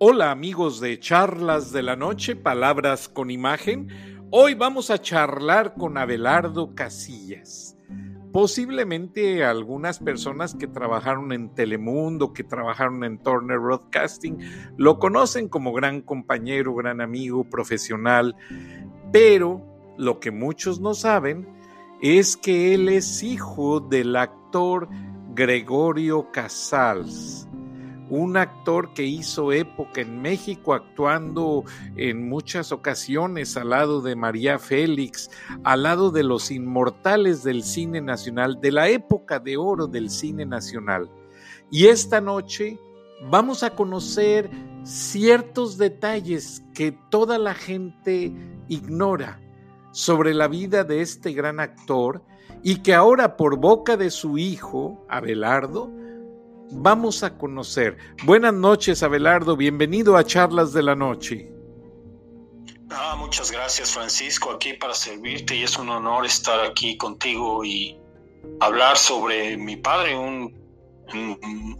Hola amigos de Charlas de la Noche, Palabras con Imagen. Hoy vamos a charlar con Abelardo Casillas. Posiblemente algunas personas que trabajaron en Telemundo, que trabajaron en Turner Broadcasting, lo conocen como gran compañero, gran amigo, profesional, pero lo que muchos no saben es que él es hijo del actor Gregorio Casals un actor que hizo época en México actuando en muchas ocasiones al lado de María Félix, al lado de los inmortales del cine nacional, de la época de oro del cine nacional. Y esta noche vamos a conocer ciertos detalles que toda la gente ignora sobre la vida de este gran actor y que ahora por boca de su hijo, Abelardo, vamos a conocer. Buenas noches, Abelardo. Bienvenido a Charlas de la Noche. Ah, muchas gracias, Francisco, aquí para servirte y es un honor estar aquí contigo y hablar sobre mi padre, un,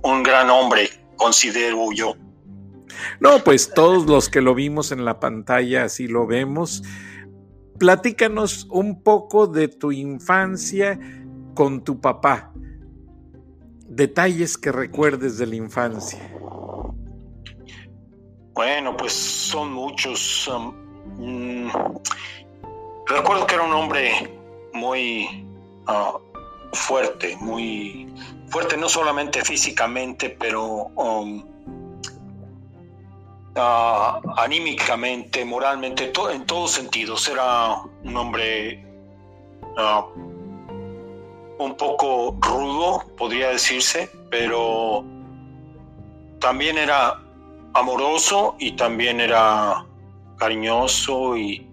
un, gran hombre, considero yo. No, pues todos los que lo vimos en la pantalla así lo vemos. Platícanos un poco de tu infancia con tu papá detalles que recuerdes de la infancia. Bueno, pues son muchos. Um, mm, recuerdo que era un hombre muy uh, fuerte, muy fuerte no solamente físicamente, pero um, uh, anímicamente, moralmente, en todos sentidos. Era un hombre uh, un poco rudo, podría decirse, pero también era amoroso y también era cariñoso y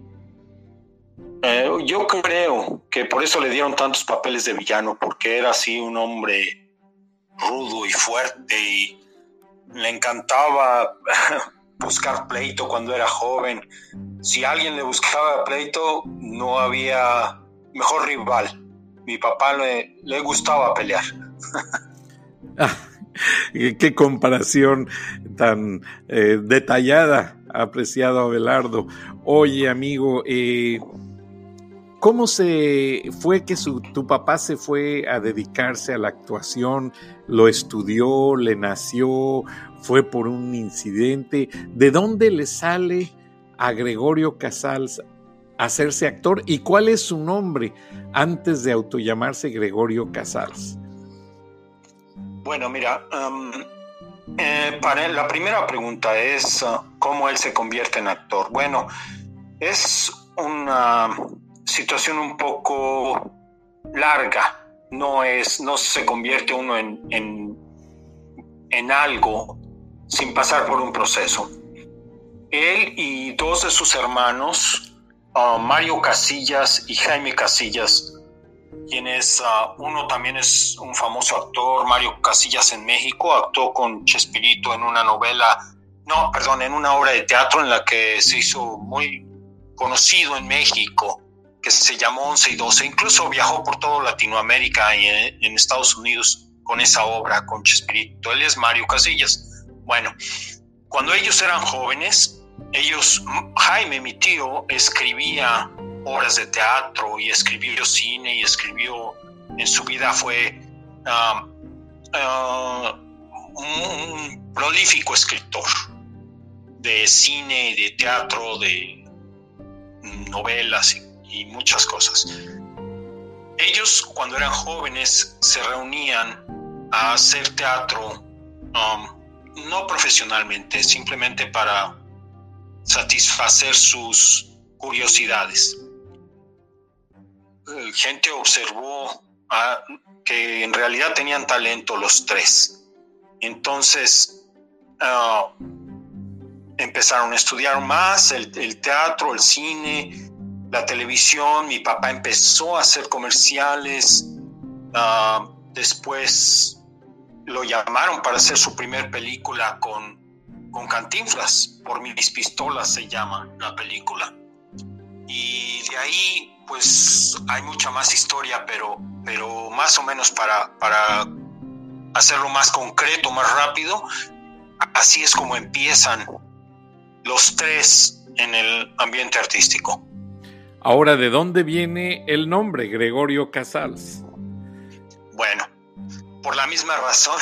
eh, yo creo que por eso le dieron tantos papeles de villano, porque era así un hombre rudo y fuerte y le encantaba buscar pleito cuando era joven. Si alguien le buscaba pleito, no había mejor rival mi papá le, gustaba pelear. Qué comparación tan eh, detallada, apreciado Abelardo. Oye, amigo, eh, ¿cómo se fue que tu papá se fue a dedicarse a la actuación? ¿Lo estudió? ¿Le nació? ¿Fue por un incidente? ¿De dónde le sale a Gregorio Casals hacerse actor y cuál es su nombre antes de autollamarse Gregorio Casals? Bueno, mira, um, eh, para la primera pregunta es uh, cómo él se convierte en actor. Bueno, es una situación un poco larga. No es, no se convierte uno en, en, en algo sin pasar por un proceso. Él y dos de sus hermanos Mario Casillas y Jaime Casillas, quien es, ah, uno también es un famoso actor, Mario Casillas en México, actuó con Chespirito en una novela, no, perdón, en una obra de teatro en la que se hizo muy conocido en México, que se llamó 11 y 12, incluso viajó por toda Latinoamérica y en, en Estados Unidos con esa obra, con Chespirito. Él es Mario Casillas. Bueno, cuando ellos eran jóvenes, ellos, Jaime, mi tío, escribía obras de teatro y escribió cine y escribió, en su vida fue um, uh, un prolífico escritor de cine, de teatro, de novelas y, muchas cosas. Ellos cuando eran jóvenes se reunían a hacer teatro, um, no profesionalmente, simplemente para satisfacer sus curiosidades. Gente observó que en realidad tenían talento los tres. Entonces ah, empezaron a estudiar más el, teatro, el cine, la televisión. Mi papá empezó a hacer comerciales. Ah, después lo llamaron para hacer su primer película con con Cantinflas, por mis pistolas se llama la película. Y de ahí, pues hay mucha más historia, pero, pero más o menos para, para hacerlo más concreto, más rápido, así es como empiezan los tres en el ambiente artístico. Ahora, ¿de dónde viene el nombre Gregorio Casals? Bueno, por la misma razón,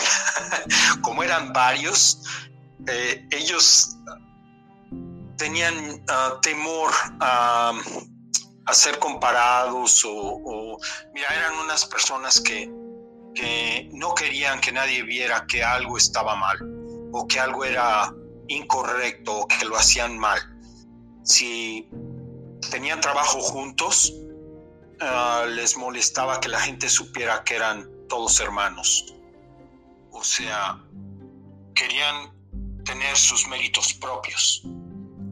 como eran varios, eh, ellos tenían ah, temor a, ser comparados o, mira, eran unas personas que, no querían que nadie viera que algo estaba mal o que algo era incorrecto o que lo hacían mal. Si tenían trabajo juntos, ah, les molestaba que la gente supiera que eran todos hermanos. O sea, querían tener sus méritos propios.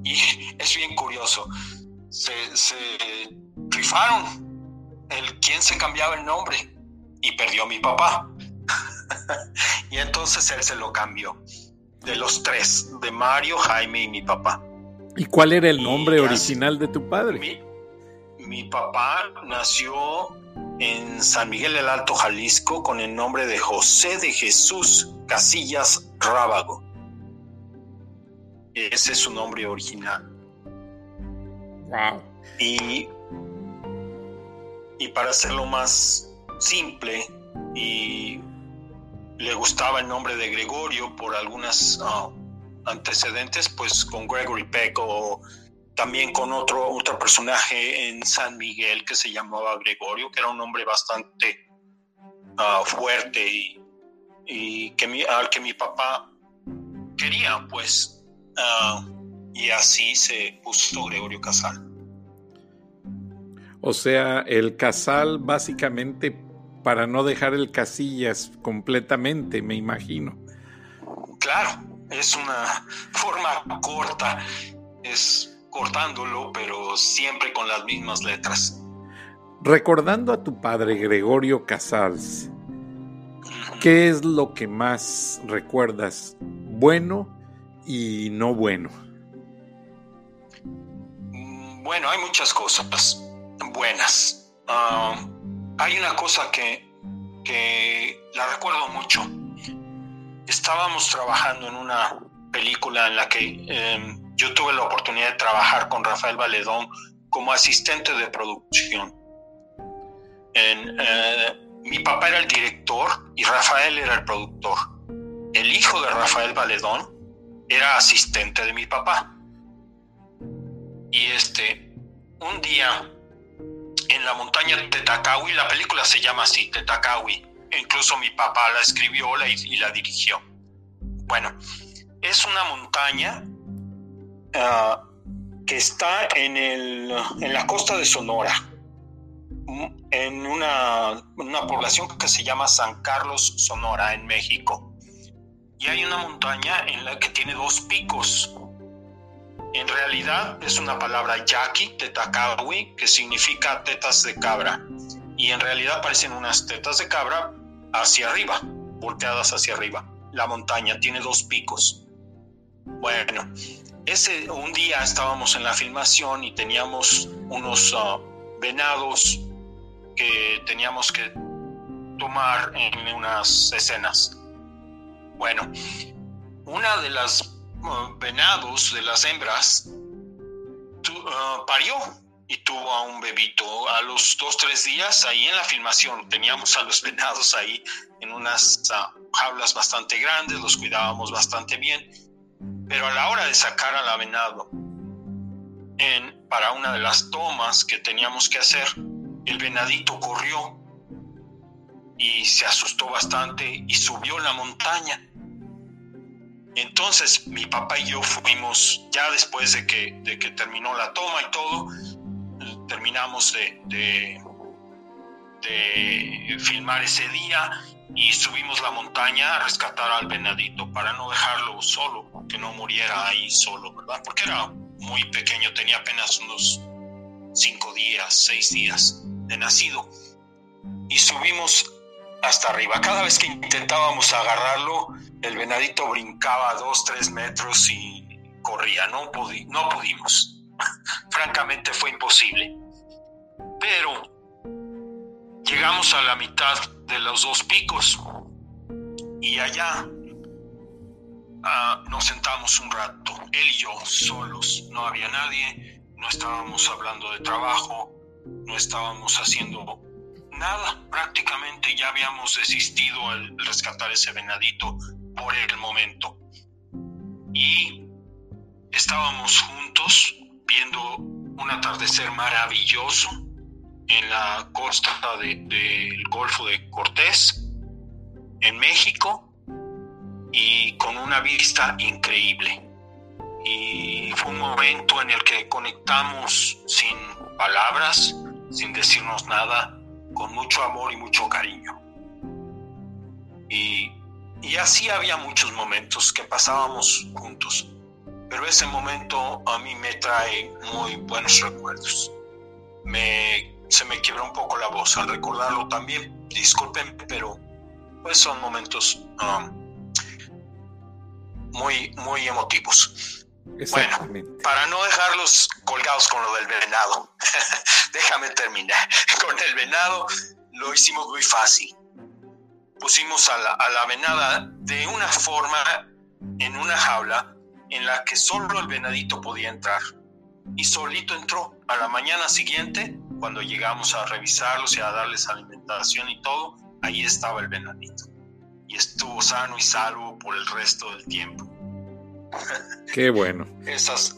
Y es bien curioso. Se, rifaron el quién se cambiaba el nombre y perdió mi papá. y entonces él se lo cambió. De los tres, de Mario, Jaime y mi papá. ¿Y cuál era el nombre original de tu padre? Mi, mi papá nació en San Miguel del Alto, Jalisco, con el nombre de José de Jesús Casillas Rábago. Ese es su nombre original. Wow. Y, y para hacerlo más simple, y le gustaba el nombre de Gregorio por algunas ah, antecedentes, pues con Gregory Peck o también con otro, otro personaje en San Miguel que se llamaba Gregorio, que era un hombre bastante ah, fuerte y, y que mi, al que mi papá quería, pues Ah, y así se puso Gregorio Casal. O sea, el Casal básicamente para no dejar el Casillas completamente, me imagino. Claro, es una forma corta, es cortándolo, pero siempre con las mismas letras. Recordando a tu padre Gregorio Casals, ¿qué es lo que más recuerdas? ¿Bueno y no bueno? Mm, bueno, hay muchas cosas buenas. Ah, hay una cosa que, la recuerdo mucho. Estábamos trabajando en una película en la que em, yo tuve la oportunidad de trabajar con Rafael Valedón como asistente de producción. Eh, mi papá era el director y Rafael era el productor. El hijo de Rafael Valedón era asistente de mi papá. Y este, un día en la montaña de Tetacawi, la película se llama así, Tetacawi, incluso mi papá la escribió y, la dirigió. Bueno, es una montaña ah, que está en, el, en la costa de Sonora, en una, una población que se llama San Carlos, Sonora, en México y hay una montaña en la que tiene dos picos. En realidad es una palabra yaqui, tetacawi, que significa tetas de cabra. Y en realidad parecen unas tetas de cabra hacia arriba, volteadas hacia arriba. La montaña tiene dos picos. Bueno, ese un día estábamos en la filmación y teníamos unos ah, venados que teníamos que tomar en unas escenas. Bueno, una de las uh, venados, de las hembras, uh, parió y tuvo a un bebito. A los dos, tres días, ahí en la filmación, teníamos a los venados ahí en unas uh, jaulas bastante grandes, los cuidábamos bastante bien, pero a la hora de sacar a la venado, en, para una de las tomas que teníamos que hacer, el venadito corrió y se asustó bastante y subió la montaña entonces mi papá y yo fuimos, ya después de que, de que terminó la toma y todo, terminamos de, de, filmar ese día y subimos la montaña a rescatar al venadito para no dejarlo solo, que no muriera ahí solo, ¿verdad? Porque era muy pequeño, tenía apenas unos cinco días, seis días de nacido. Y subimos hasta arriba. Cada vez que intentábamos agarrarlo, el venadito brincaba dos, tres metros y corría. No, no pudimos. Francamente fue imposible. Pero llegamos a la mitad de los dos picos y allá ah, nos sentamos un rato, él y yo solos, no había nadie, no estábamos hablando de trabajo, no estábamos haciendo nada, prácticamente ya habíamos desistido al rescatar ese venadito por el momento. Y estábamos juntos viendo un atardecer maravilloso en la costa del Golfo de Cortés, en México, y con una vista increíble. Y fue un momento en el que conectamos sin palabras, sin decirnos nada, con mucho amor y mucho cariño. Y, y así había muchos momentos que pasábamos juntos, pero ese momento a mí me trae muy buenos recuerdos. Me, se me quiebra un poco la voz al recordarlo también, disculpen, pero pues son momentos um, muy, muy emotivos. Bueno, para no dejarlos colgados con lo del venado, déjame terminar. Con el venado lo hicimos muy fácil. Pusimos a la, a la venada de una forma en una jaula en la que solo el venadito podía entrar. Y solito entró. A la mañana siguiente, cuando llegamos a revisarlos y a darles alimentación y todo, ahí estaba el venadito. Y estuvo sano y salvo por el resto del tiempo. Qué bueno. Esas.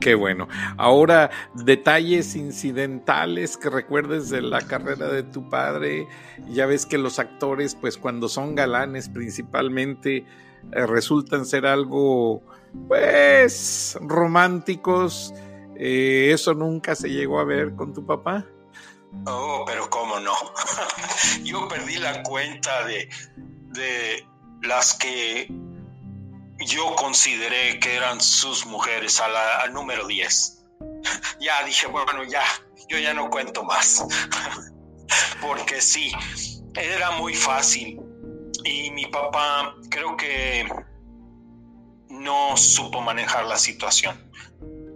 Qué bueno. Ahora, detalles incidentales que recuerdes de la carrera de tu padre. Ya ves que los actores, pues cuando son galanes principalmente, eh, resultan ser algo, pues, románticos. Eh, ¿Eso nunca se llegó a ver con tu papá? Oh, pero cómo no. Yo perdí la cuenta de, de las que yo consideré que eran sus mujeres al número 10. ya dije, bueno, ya, yo ya no cuento más. Porque sí, era muy fácil. Y mi papá creo que no supo manejar la situación.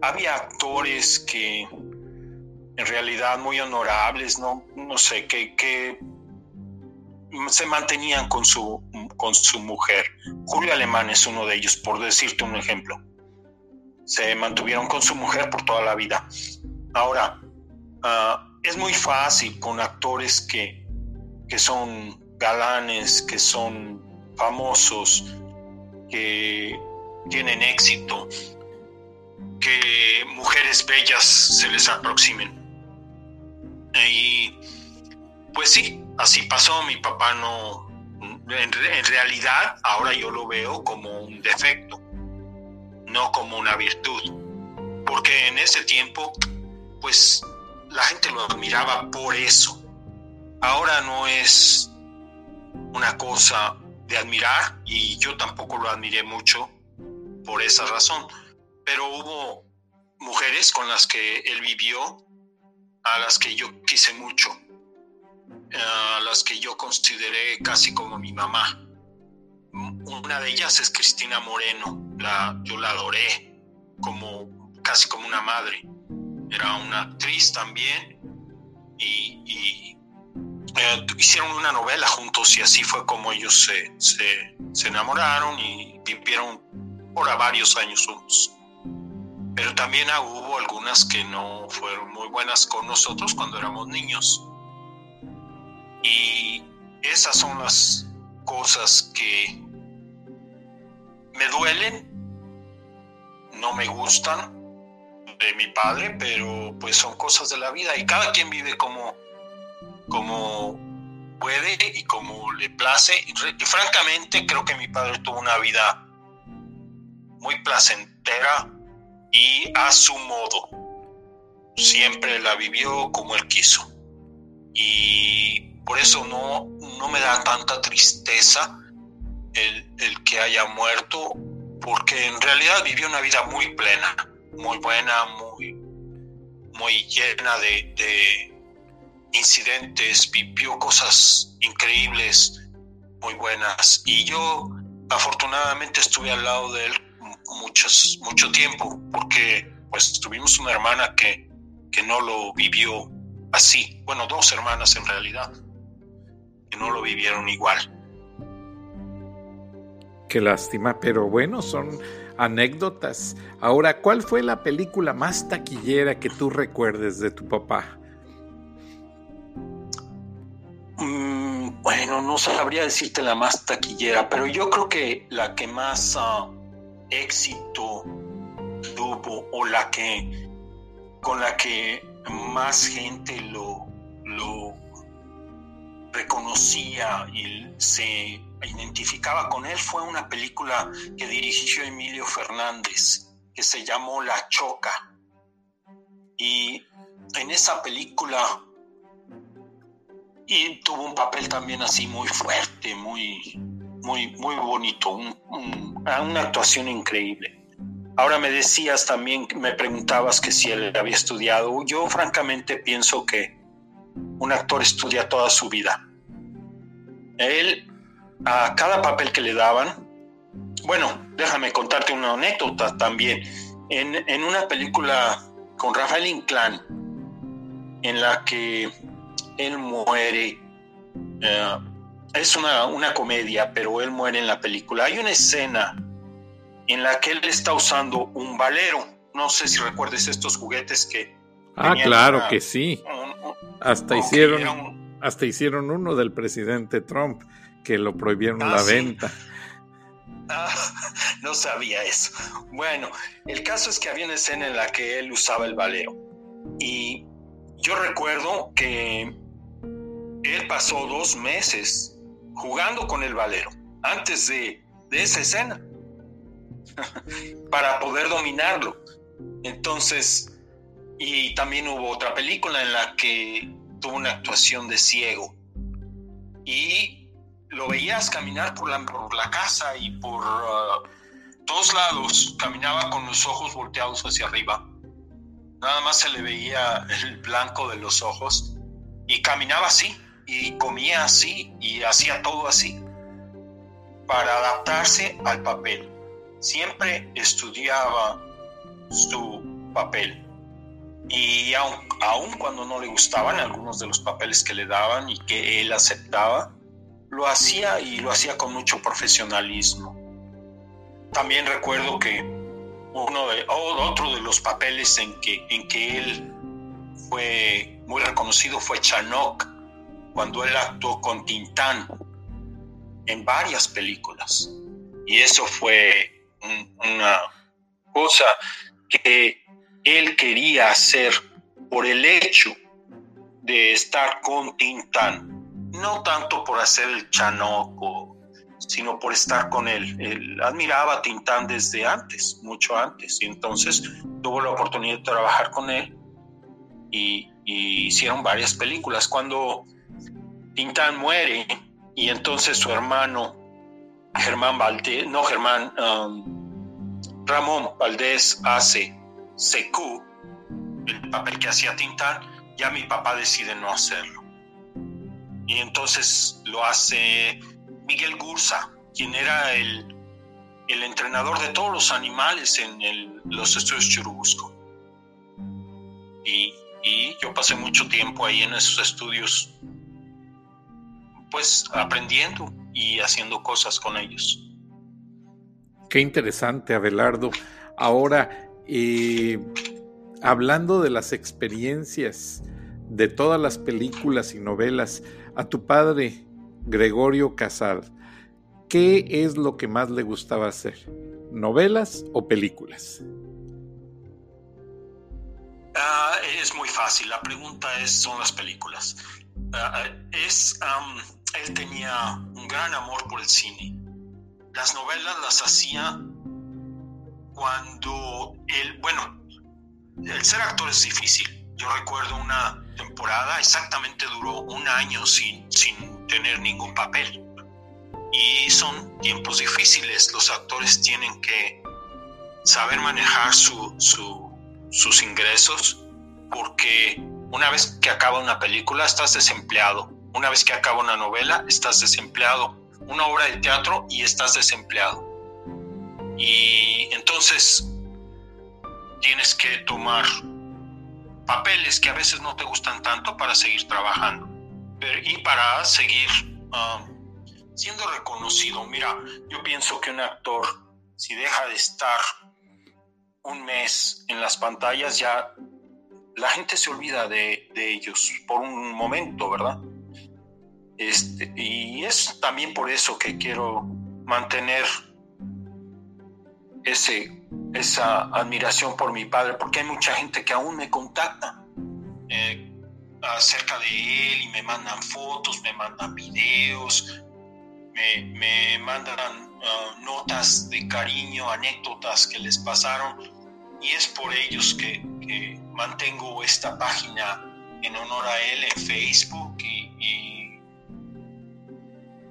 Había actores que en realidad muy honorables, no, no sé, que, que se mantenían con su, con su mujer. Julio Alemán es uno de ellos, por decirte un ejemplo. Se mantuvieron con su mujer por toda la vida. Ahora, ah, es muy fácil con actores que, que son galanes, que son famosos, que tienen éxito, que mujeres bellas se les aproximen. Y pues sí, así pasó, mi papá no, en, realidad ahora yo lo veo como un defecto, no como una virtud, porque en ese tiempo pues la gente lo admiraba por eso. Ahora no es una cosa de admirar y yo tampoco lo admiré mucho por esa razón, pero hubo mujeres con las que él vivió, a las que yo quise mucho a las que yo consideré casi como mi mamá. Una de ellas es Cristina Moreno, la, yo la adoré como casi como una madre. Era una actriz también y, eh, hicieron una novela juntos y así fue como ellos se, se, se enamoraron y vivieron por varios años juntos. Pero también hubo algunas que no fueron muy buenas con nosotros cuando éramos niños y esas son las cosas que me duelen, no me gustan de mi padre, pero pues son cosas de la vida y cada quien vive como, como puede y como le place. Y francamente creo que mi padre tuvo una vida muy placentera y a su modo. Siempre la vivió como él quiso. Y por eso no, no me da tanta tristeza el, que haya muerto, porque en realidad vivió una vida muy plena, muy buena, muy, muy llena de, de incidentes, vivió cosas increíbles, muy buenas. Y yo afortunadamente estuve al lado de él muchos, mucho tiempo, porque pues tuvimos una hermana que, que no lo vivió así, bueno, dos hermanas en realidad no lo vivieron igual. qué lástima, pero bueno, son anécdotas. Ahora, ¿cuál fue la película más taquillera que tú recuerdes de tu papá? Mm, bueno, no sabría decirte la más taquillera, pero yo creo que la que más ah, éxito tuvo o la que con la que más gente lo, lo reconocía y se identificaba con él fue una película que dirigió Emilio Fernández, que se llamó La Choca. Y en esa película y tuvo un papel también así muy fuerte, muy, muy, muy bonito, una actuación increíble. Ahora me decías también, me preguntabas que si él había estudiado. Yo francamente pienso que un actor estudia toda su vida. Él, a cada papel que le daban, bueno, déjame contarte una anécdota también. En, en una película con Rafael Inclán, en la que él muere, eh, es una, una comedia, pero él muere en la película. Hay una escena en la que él está usando un valero. No sé si recuerdes estos juguetes que... Ah, claro que sí. Hasta hicieron, hasta hicieron uno del presidente Trump que lo prohibieron ah, la venta. Ah, no sabía eso. Bueno, el caso es que había una escena en la que él usaba el valero. Y yo recuerdo que él pasó dos meses jugando con el valero antes de, de esa escena. para poder dominarlo. Entonces, y también hubo otra película en la que tuvo una actuación de ciego. Y lo veías caminar por la, casa y por uh, todos lados. Caminaba con los ojos volteados hacia arriba. Nada más se le veía el blanco de los ojos. Y caminaba así. Y comía así. Y hacía todo así. Para adaptarse al papel siempre estudiaba su papel. Y aun, cuando no le gustaban algunos de los papeles que le daban y que él aceptaba, lo hacía y lo hacía con mucho profesionalismo. También recuerdo que uno de, otro de los papeles en que, en que él fue muy reconocido fue Chanok, cuando él actuó con Tintán en varias películas. Y eso fue una cosa que él quería hacer por el hecho de estar con Tintán, no tanto por hacer el chanoco, sino por estar con él. Él admiraba a Tintán desde antes, mucho antes, y entonces tuvo la oportunidad de trabajar con él y, hicieron varias películas. Cuando Tintán muere y entonces su hermano Germán Valdés, no Germán, um, Ramón Valdés hace CQ, el papel que hacía Tintán, ya mi papá decide no hacerlo. Y entonces lo hace Miguel Gursa, quien era el, el entrenador de todos los animales en los estudios Churubusco. Y, y yo pasé mucho tiempo ahí en esos estudios, pues aprendiendo y haciendo cosas con ellos. Qué interesante, Abelardo. Ahora, eh, hablando de las experiencias de todas las películas y novelas, a tu padre, Gregorio Casal, ¿qué es lo que más le gustaba hacer? ¿Novelas o películas? Ah, es muy fácil, la pregunta es, son las películas. Ah, es, él tenía un gran amor por el cine. Las novelas las hacía cuando él, bueno, el ser actor es difícil. Yo recuerdo una temporada, exactamente duró un año sin, sin tener ningún papel. Y son tiempos difíciles. Los actores tienen que saber manejar su, sus ingresos porque una vez que acaba una película estás desempleado una vez que acaba una novela, estás desempleado. Una obra de teatro y estás desempleado. Y entonces tienes que tomar papeles que a veces no te gustan tanto para seguir trabajando y para seguir um, siendo reconocido. Mira, yo pienso que un actor, si deja de estar un mes en las pantallas, ya la gente se olvida de, ellos por un momento, ¿verdad? Este, y es también por eso que quiero mantener ese, esa admiración por mi padre, porque hay mucha gente que aún me contacta eh, acerca de él y me mandan fotos, me mandan videos, me, mandan uh, notas de cariño, anécdotas que les pasaron y es por ellos que, mantengo esta página en honor a él en Facebook y,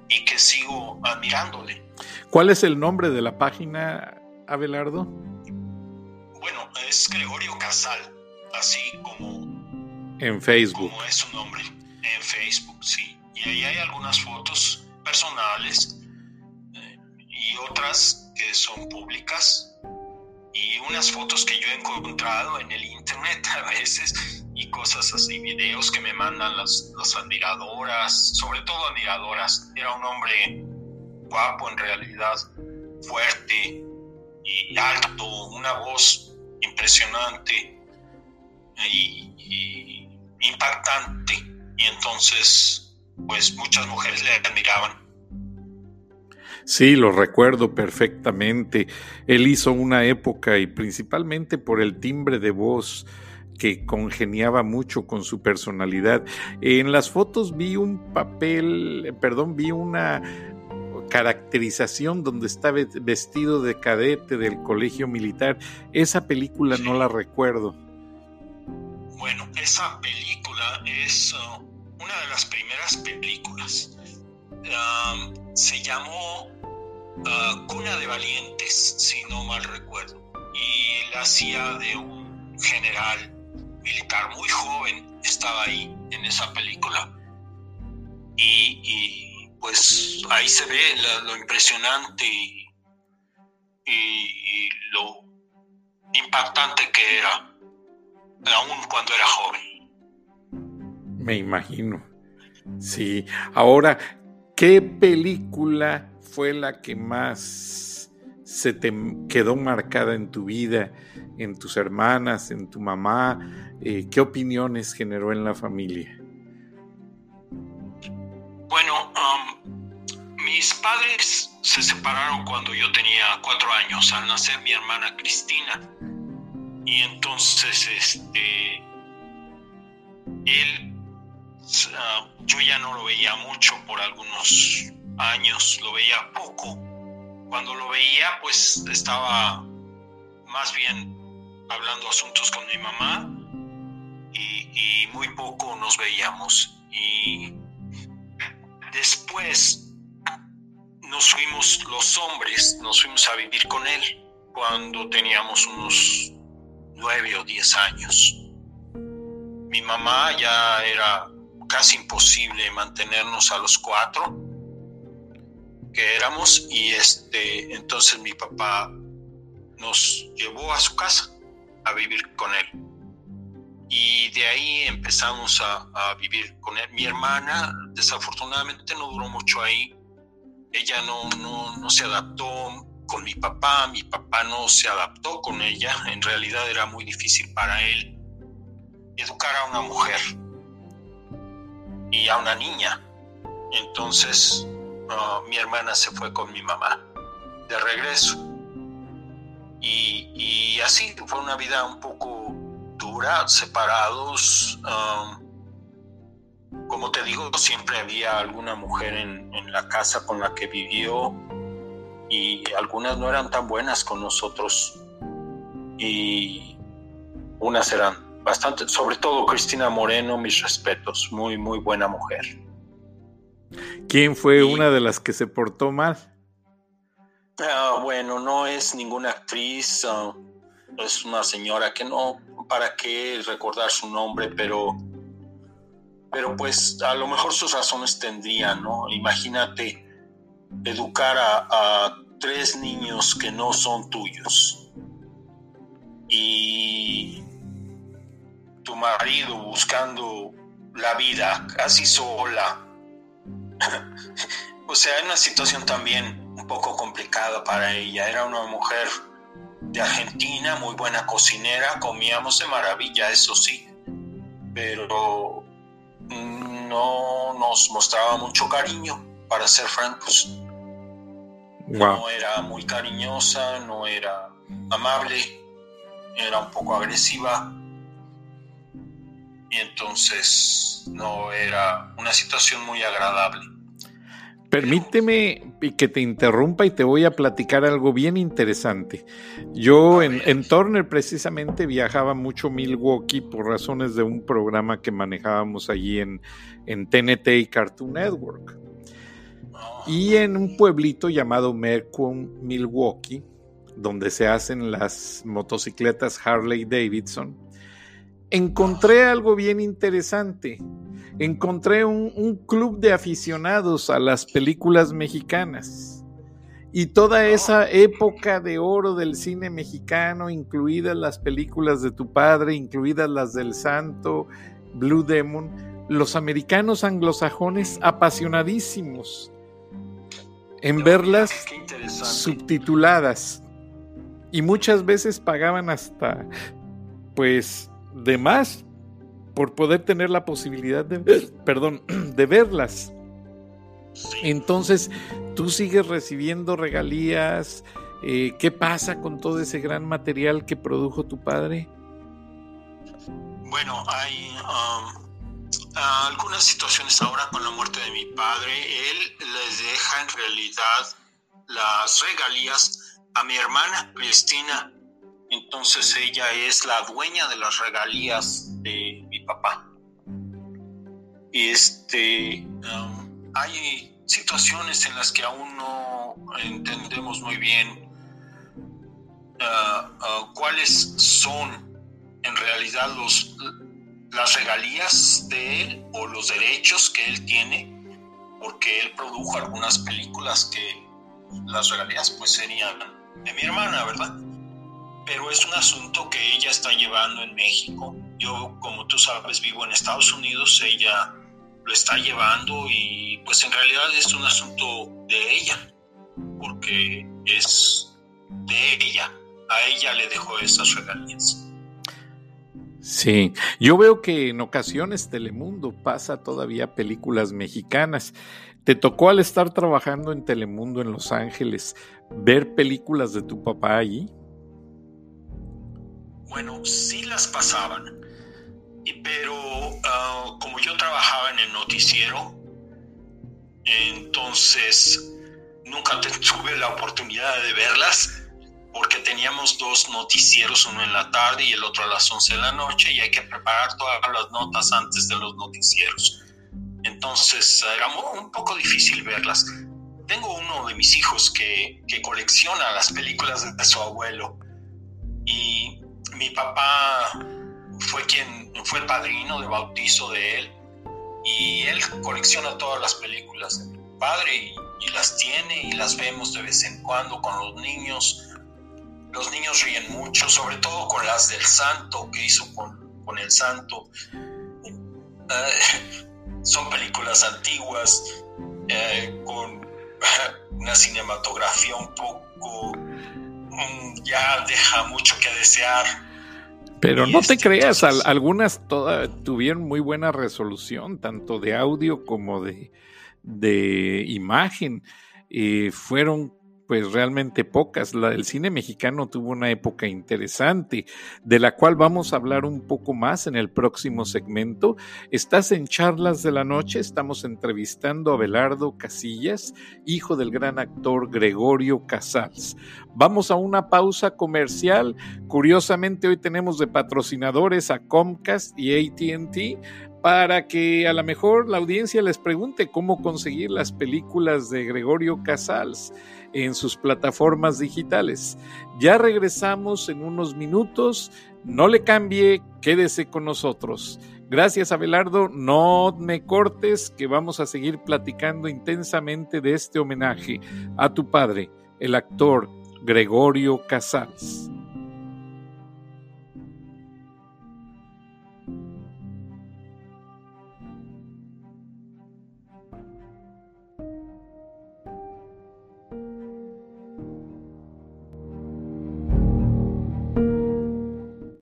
y, que sigo admirándole. ¿Cuál es el nombre de la página, Abelardo? Bueno, es Gregorio Casal, así como... En Facebook. Como es su nombre, en Facebook, sí. Y ahí hay algunas fotos personales eh, y otras que son públicas y unas fotos que yo he encontrado en el internet a veces y cosas así, videos que me mandan las, las admiradoras, sobre todo admiradoras. Era un hombre guapo en realidad, fuerte y alto, una voz impresionante y impactante. Y entonces, pues muchas mujeres le admiraban. Sí, lo recuerdo perfectamente. Él hizo una época y principalmente por el timbre de voz que congeniaba mucho con su personalidad. En las fotos vi un papel, perdón, vi una caracterización donde estaba vestido de cadete del colegio militar. Esa película no la recuerdo. Bueno, esa película es uh, una de las primeras películas. se llamó uh, Cuna de Valientes, si no mal recuerdo. Y él hacía de un general militar muy joven, estaba ahí en esa película. Y, pues ahí se ve lo impresionante y, y, lo impactante que era, aún cuando era joven. Me imagino. Sí. Ahora, ¿qué película fue la que más se te quedó marcada en tu vida, en tus hermanas, en tu mamá? Eh, ¿Qué opiniones generó en la familia? Bueno, mis padres se separaron cuando yo tenía cuatro años, al nacer mi hermana Cristina. Y entonces, este, él, uh, yo ya no lo veía mucho por algunos años, lo veía poco. Cuando lo veía, pues estaba más bien hablando asuntos con mi mamá y, muy poco nos veíamos. Y después nos fuimos los hombres, nos fuimos a vivir con él cuando teníamos unos nueve o diez años. Mi mamá ya era casi imposible mantenernos a los cuatro que éramos y este entonces mi papá nos llevó a su casa a vivir con él y de ahí empezamos a, vivir con él. Mi hermana desafortunadamente no duró mucho ahí, ella no, no, no se adaptó con mi papá, mi papá no se adaptó con ella, en realidad era muy difícil para él educar a una mujer y a una niña. Entonces mi hermana se fue con mi mamá de regreso. Y, así fue una vida un poco dura, separados. Como te digo, siempre había alguna mujer en, la casa con la que vivió y algunas no eran tan buenas con nosotros. Y unas eran bastante, sobre todo Cristina Moreno, mis respetos, muy, muy buena mujer. ¿Quién fue una de las que se portó mal? Ah, bueno, no es ninguna actriz, ah, es una señora que no, para qué recordar su nombre, pero, pero pues a lo mejor sus razones tendrían, ¿no? Imagínate educar a, tres niños que no son tuyos y tu marido buscando la vida casi sola o sea, era una situación también un poco complicada para ella. Era una mujer de Argentina, muy buena cocinera, comíamos de maravilla, eso sí, pero no nos mostraba mucho cariño, para ser francos. No era muy cariñosa, no era amable, era un poco agresiva. Y entonces no era una situación muy agradable. Permíteme que te interrumpa y te voy a platicar algo bien interesante. Yo en, en, Turner precisamente viajaba mucho a Milwaukee por razones de un programa que manejábamos allí en, en TNT y Cartoon Network. Y en un pueblito llamado Mercum, Milwaukee, donde se hacen las motocicletas Harley Davidson, encontré algo bien interesante. Encontré un, club de aficionados a las películas mexicanas. Y toda esa época de oro del cine mexicano, incluidas las películas de tu padre, incluidas las del Santo, Blue Demon, los americanos anglosajones apasionadísimos en verlas subtituladas. Y muchas veces pagaban hasta, pues, de más por poder tener la posibilidad de, perdón, de verlas. Entonces, tú sigues recibiendo regalías. Eh, ¿Qué pasa con todo ese gran material que produjo tu padre? Bueno, hay um, algunas situaciones ahora con la muerte de mi padre, él les deja en realidad las regalías a mi hermana Cristina. Entonces ella es la dueña de las regalías de mi papá. Este, hay situaciones en las que aún no entendemos muy bien uh, uh, cuáles son en realidad los las regalías de él o los derechos que él tiene, porque él produjo algunas películas que las regalías pues serían de mi hermana, ¿verdad? Pero es un asunto que ella está llevando en México. Yo, como tú sabes, vivo en Estados Unidos, ella lo está llevando y pues en realidad es un asunto de ella, porque es de ella. A ella le dejó esas regalías. Sí, yo veo que en ocasiones Telemundo pasa todavía películas mexicanas. ¿Te tocó al estar trabajando en Telemundo en Los Ángeles ver películas de tu papá allí? Bueno, sí las pasaban, pero ah, como yo trabajaba en el noticiero, entonces nunca tuve la oportunidad de verlas porque teníamos dos noticieros, uno en la tarde y el otro a las 11 de la noche, y hay que preparar todas las notas antes de los noticieros. Entonces era un poco difícil verlas. Tengo uno de mis hijos que, que colecciona las películas de su abuelo y mi papá fue quien fue el padrino de bautizo de él y él colecciona todas las películas de mi padre y, las tiene y las vemos de vez en cuando con los niños los niños ríen mucho, sobre todo con las del santo que hizo con, el santo. Eh, son películas antiguas, eh, con una cinematografía un poco, mm, ya deja mucho que desear. Pero no te creas, algunas todas tuvieron muy buena resolución, tanto de audio como de, de imagen. Eh, fueron pues realmente pocas. el cine mexicano tuvo una época interesante, de la cual vamos a hablar un poco más en el próximo segmento. Estás en Charlas de la Noche, estamos entrevistando a Belardo Casillas, hijo del gran actor Gregorio Casals. Vamos a una pausa comercial. Curiosamente, hoy tenemos de patrocinadores a Comcast y ATT para que a lo mejor la audiencia les pregunte cómo conseguir las películas de Gregorio Casals en sus plataformas digitales. Ya regresamos en unos minutos. No le cambie, quédese con nosotros. Gracias, Abelardo. No me cortes, que vamos a seguir platicando intensamente de este homenaje a tu padre, el actor Gregorio Casals.